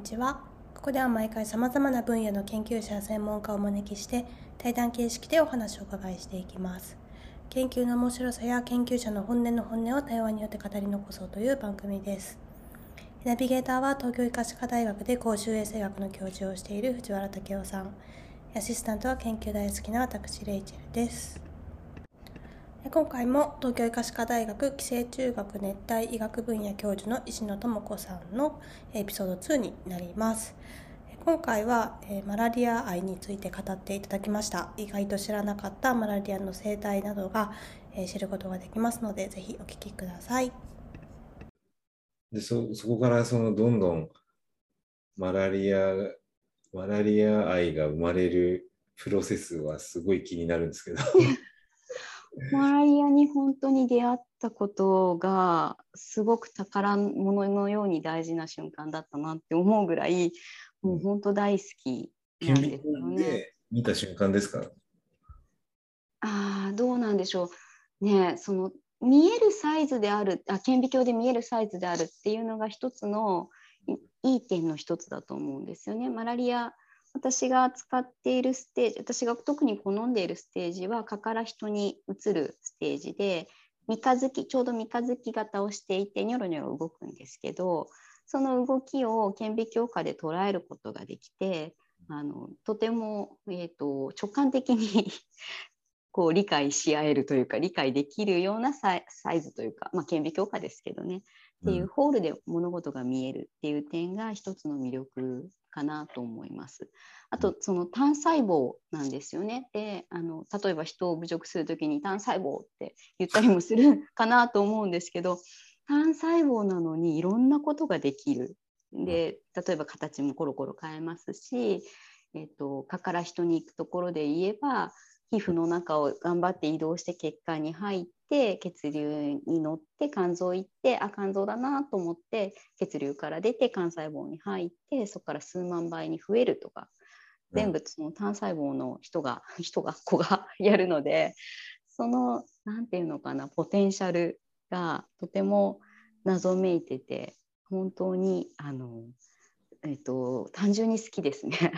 にちは。ここでは毎回様々な分野の研究者や専門家をお招きして対談形式でお話をお伺いしていきます。研究の面白さや研究者の本音の本音を対話によって語り残そうという番組です。ナビゲーターは東京医科歯科大学で公衆衛生学の教授をしている藤原武雄さん。アシスタントは研究大好きな私、レイチェルです。今回も東京医科歯科大学寄生虫学熱帯医学分野教授の石野智子さんのエピソード2になります。今回は、えマラリア愛について語っていただきました。意外と知らなかったマラリアの生態などが、え知ることができますのでぜひお聞きください。でそそこからそのどんどんマラリアマラリア愛が生まれるプロセスはすごい気になるんですけど マラリアに本当に出会ったことがすごく宝物のように大事な瞬間だったなって思うぐらいもう本当大好きなんですよね。見た瞬間ですか？ああどうなんでしょうねその見えるサイズであるあ顕微鏡で見えるサイズであるっていうのが一つのいい点の一つだと思うんですよね。マラリア私が使っているステージ私が特に好んでいるステージは蚊から人に移るステージで三日月ちょうど三日月型をしていてニョロニョロ動くんですけどその動きを顕微鏡下で捉えることができてあのとても、えーと、直感的に こう理解し合えるというか理解できるようなサイズというか、まあ、顕微鏡下ですけどねっていうホールで物事が見えるっていう点が一つの魅力かなと思います。あとその単細胞なんですよね。であの例えば人を侮辱する時に単細胞って言ったりもするかなと思うんですけど単細胞なのにいろんなことができる。で例えば形もコロコロ変えますし、えーと、蚊から人に行くところで言えば皮膚の中を頑張って移動して血管に入って血流に乗って肝臓行ってあ肝臓だなと思って血流から出て肝細胞に入ってそこから数万倍に増えるとか全部その単細胞の人が 人が子がやるのでその何て言うのかなポテンシャルがとても謎めいてて本当にあの、えっと、単純に好きですね。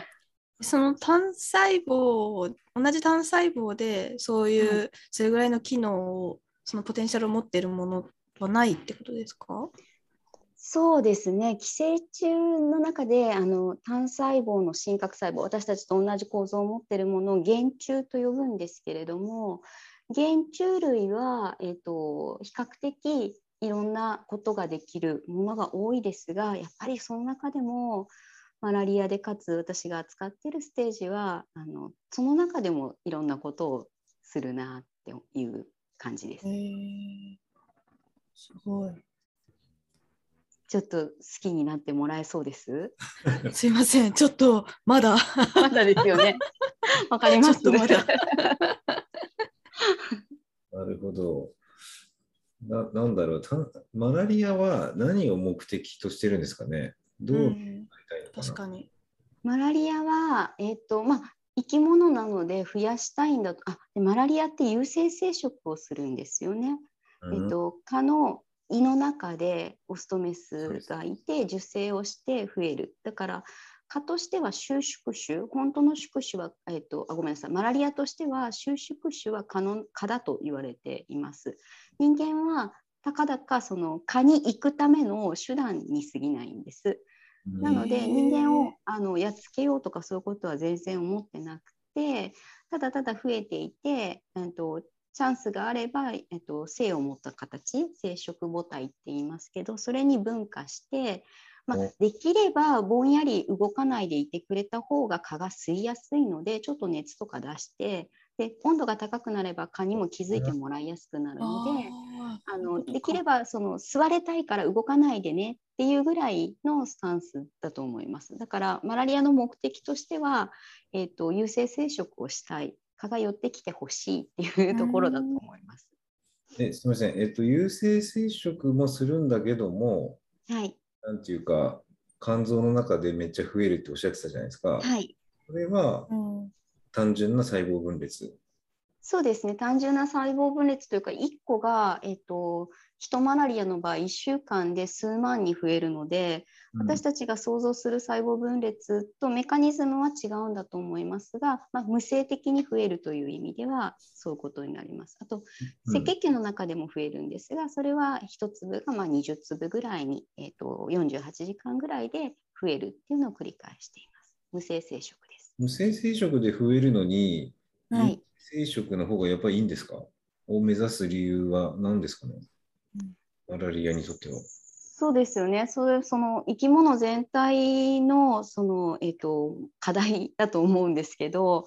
その単細胞同じ単細胞でそういうそれぐらいの機能をそのポテンシャルを持っているものはないってことですか？そうですね。寄生虫の中であの単細胞の真核細胞私たちと同じ構造を持っているものを原虫と呼ぶんですけれども原虫類は、えーと比較的いろんなことができるものが多いですがやっぱりその中でもマラリアでかつ私が扱っているステージはあのその中でもいろんなことをするなっていう感じです。すごい。ちょっと好きになってもらえそうです？すいません、ちょっとまだ。まだですよね。わかります。なるほど。ななんだろうマラリアは何を目的としてるんですかね？どうなりたいのかな、確かに。マラリアは、えーとまあ、生き物なので増やしたいんだと。あでマラリアって有性生殖をするんですよね。うん、えーと、蚊の胃の中でオスとメスがいて受精をして増える。だから蚊としては収縮種本当の宿主は、えーと、あごめんなさい。マラリアとしては収縮種は蚊の蚊だと言われています。人間はたかだかその蚊に行くための手段に過ぎないんです。なので人間をあのやっつけようとかそういうことは全然思ってなくてただただ増えていて、えっと、チャンスがあれば、えっと、性を持った形生殖母体って言いますけどそれに分化して、まあ、できればぼんやり動かないでいてくれた方が蚊が吸いやすいのでちょっと熱とか出してで温度が高くなれば蚊にも気づいてもらいやすくなるのであのできればその座れたいから動かないでねっていうぐらいのスタンスだと思います。だからマラリアの目的としては、えーと、有性生殖をしたい。蚊が寄ってきてほしいっていうところだと思います。えすみません、えっと、有性生殖もするんだけども、はい、なんていうか肝臓の中でめっちゃ増えるっておっしゃってたじゃないですか。はい、これは、うん。単純な細胞分裂そうですね単純な細胞分裂というか1個が、えーと、人マラリアの場合1週間で数万に増えるので私たちが想像する細胞分裂とメカニズムは違うんだと思いますが、まあ、無性的に増えるという意味ではそういうことになります。あと赤血球の中でも増えるんですがそれは1粒がまあ20粒ぐらいに、えー、と48時間ぐらいで増えるっていうのを繰り返しています。無性生殖です。無性生殖で増えるのに、はい、生殖の方がやっぱりいいんですか？を目指す理由は何ですかね、うんマラリアにとっては。そうですよね。それその生き物全体のそのえっ、と課題だと思うんですけど、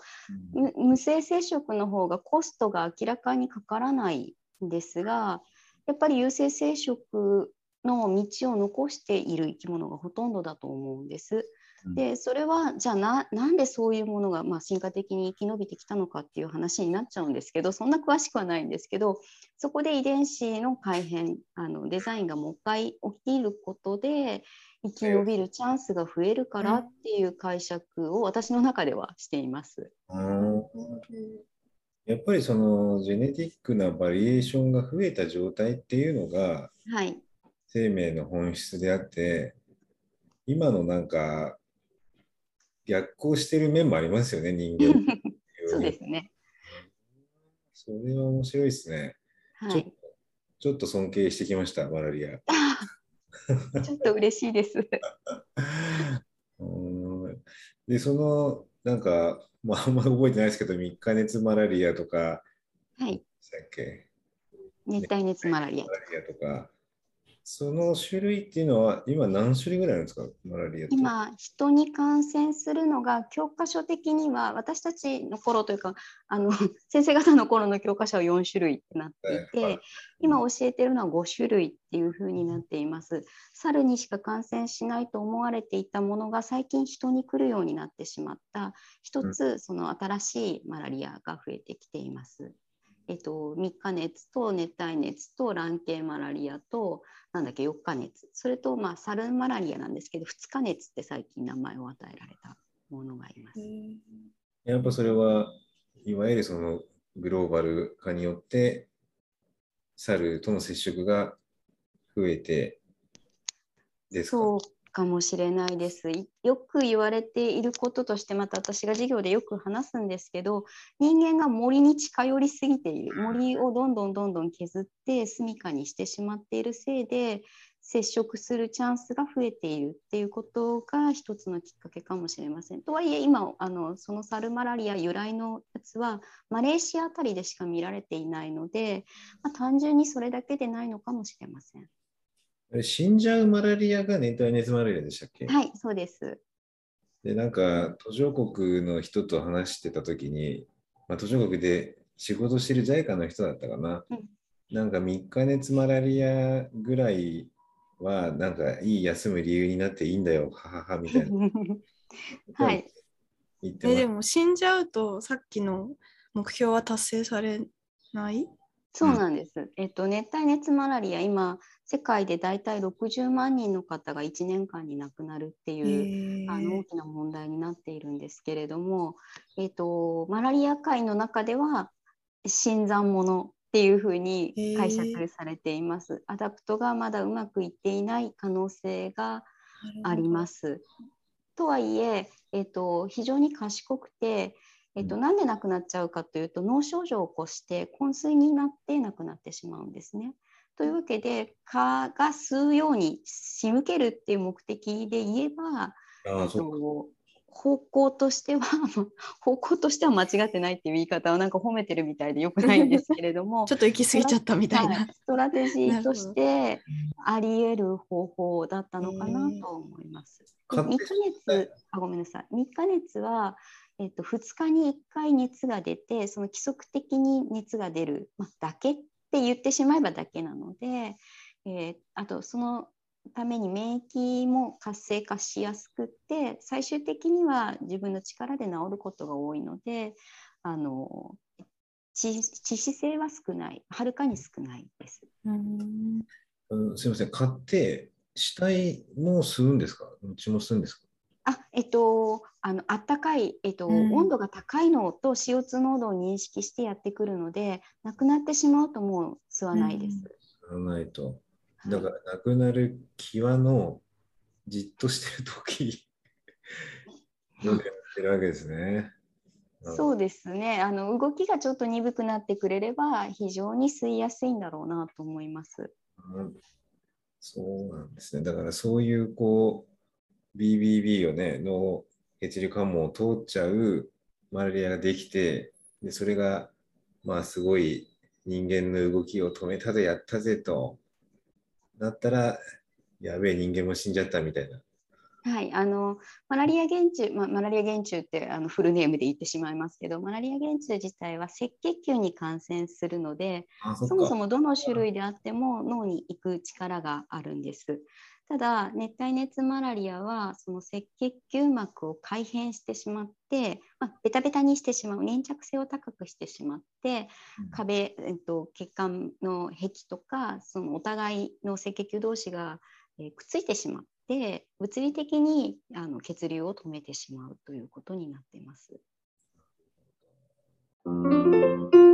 む無性生殖の方がコストが明らかにかからないんですが、やっぱり有性生殖の道を残している生き物がほとんどだと思うんです。でそれはじゃあななんでそういうものが、まあ、進化的に生き延びてきたのかっていう話になっちゃうんですけどそんな詳しくはないんですけどそこで遺伝子の改変あのデザインがもう一回起きることで生き延びるチャンスが増えるからっていう解釈を私の中ではしています。うん。やっぱりそのジェネティックなバリエーションが増えた状態っていうのがはい、生命の本質であって今のなんか逆行してる面もありますよね人間 そうですね。それは面白いですね、ちょっはい、ちょっと尊敬してきましたマラリア。ちょっと嬉しいです。うん。でそのなんか、まあ、あんまり覚えてないですけど3日熱マラリアとか。はい、でしたっけ？熱帯熱マラリア。マ。ラリアとかその種類っていうのは今何種類ぐらいあるんですかマラリア今人に感染するのが教科書的には私たちの頃というかあの 先生方の頃の教科書は4種類ってなっていて、はいはい今教えてるのは5種類っていう風になっています。猿にしか感染しないと思われていたものが最近人に来るようになってしまった一つその新しいマラリアが増えてきています。えっと、3日熱と熱帯熱と卵系マラリアとなんだっけ4日熱。それとまあサルマラリアなんですけど2日熱って最近名前を与えられたものがいます。やっぱそれはいわゆるそのグローバル化によって猿との接触が増えてですか？そうかもしれないです。いよく言われていることとしてまた私が授業でよく話すんですけど人間が森に近寄りすぎている森をどんどんどんどん削って住処にしてしまっているせいで接触するチャンスが増えているっていうことが一つのきっかけかもしれません。とはいえ今あのそのサルマラリア由来のやつはマレーシアあたりでしか見られていないので、まあ、単純にそれだけでないのかもしれません。え死んじゃうマラリアが熱帯熱マラリアでしたっけ、はい、そうです。でなんか途上国の人と話してた時に、まあ、途上国で仕事してる JICA の人だったかな、うん。なんか3日熱マラリアぐらいはなんかいい休む理由になっていいんだよはははみたいな。はい、言ってえでも死んじゃうとさっきの目標は達成されない？そうなんです。えっと、熱帯熱マラリア、今、世界で大体60万人の方が1年間に亡くなるっていう、あの大きな問題になっているんですけれども、えっと、マラリア界の中では新参者っていうふうに解釈されています。 adapt がまだうまくいっていない可能性があります。とはいええっと、非常に賢くて、えっと、うんなんで亡くなっちゃうかというと脳症状を起こして昏睡になって亡くなってしまうんですね。というわけで蚊が吸うように仕向けるっていう目的で言えば、あ方向としては 方向としては間違ってないっていう言い方はなんか褒めてるみたいでよくないんですけれども ちょっと行き過ぎちゃったみたいな。はいストラテジーとしてあり得る方法だったのかなと思います。で3勝手日熱あごめんなさい3日熱は、えっと、2日に1回熱が出てその規則的に熱が出る、まあ、だけって言ってしまえばだけなので、えーあとそのために免疫も活性化しやすくって最終的には自分の力で治ることが多いのであの致致死性は少ないはるかに少ないです。うん。うんすみません、買って死体も吸うんですか？うちも吸うんですか？あえっと、あのあったかい、えっとうん温度が高いのと CO2 濃度を認識してやってくるのでなくなってしまうともう吸わないです。らないと。だから亡くなる際のじっとしてる時 を狙ってるわけですね。そうですねあの動きがちょっと鈍くなってくれれば非常に吸いやすいんだろうなと思います。うんそうなんですね。だからそういうこう BBB をね、脳血流関門を通っちゃうマラリアができて、でそれがまあすごい人間の動きを止めたぜ、やったぜとなったら、やべえ人間も死んじゃったみたいな。はい、あのマラリア原虫、まあ、マラリア原虫ってあのフルネームで言ってしまいますけどマラリア原虫自体は赤血球に感染するのでそもそもどの種類であっても脳に行く力があるんです。ただ熱帯熱マラリアはその赤血球膜を改変してしまって、まあ、ベタベタにしてしまう粘着性を高くしてしまって壁、えっと、血管の壁とかそのお互いの赤血球同士が、えーくっついてしまって物理的にあの血流を止めてしまうということになっています。うん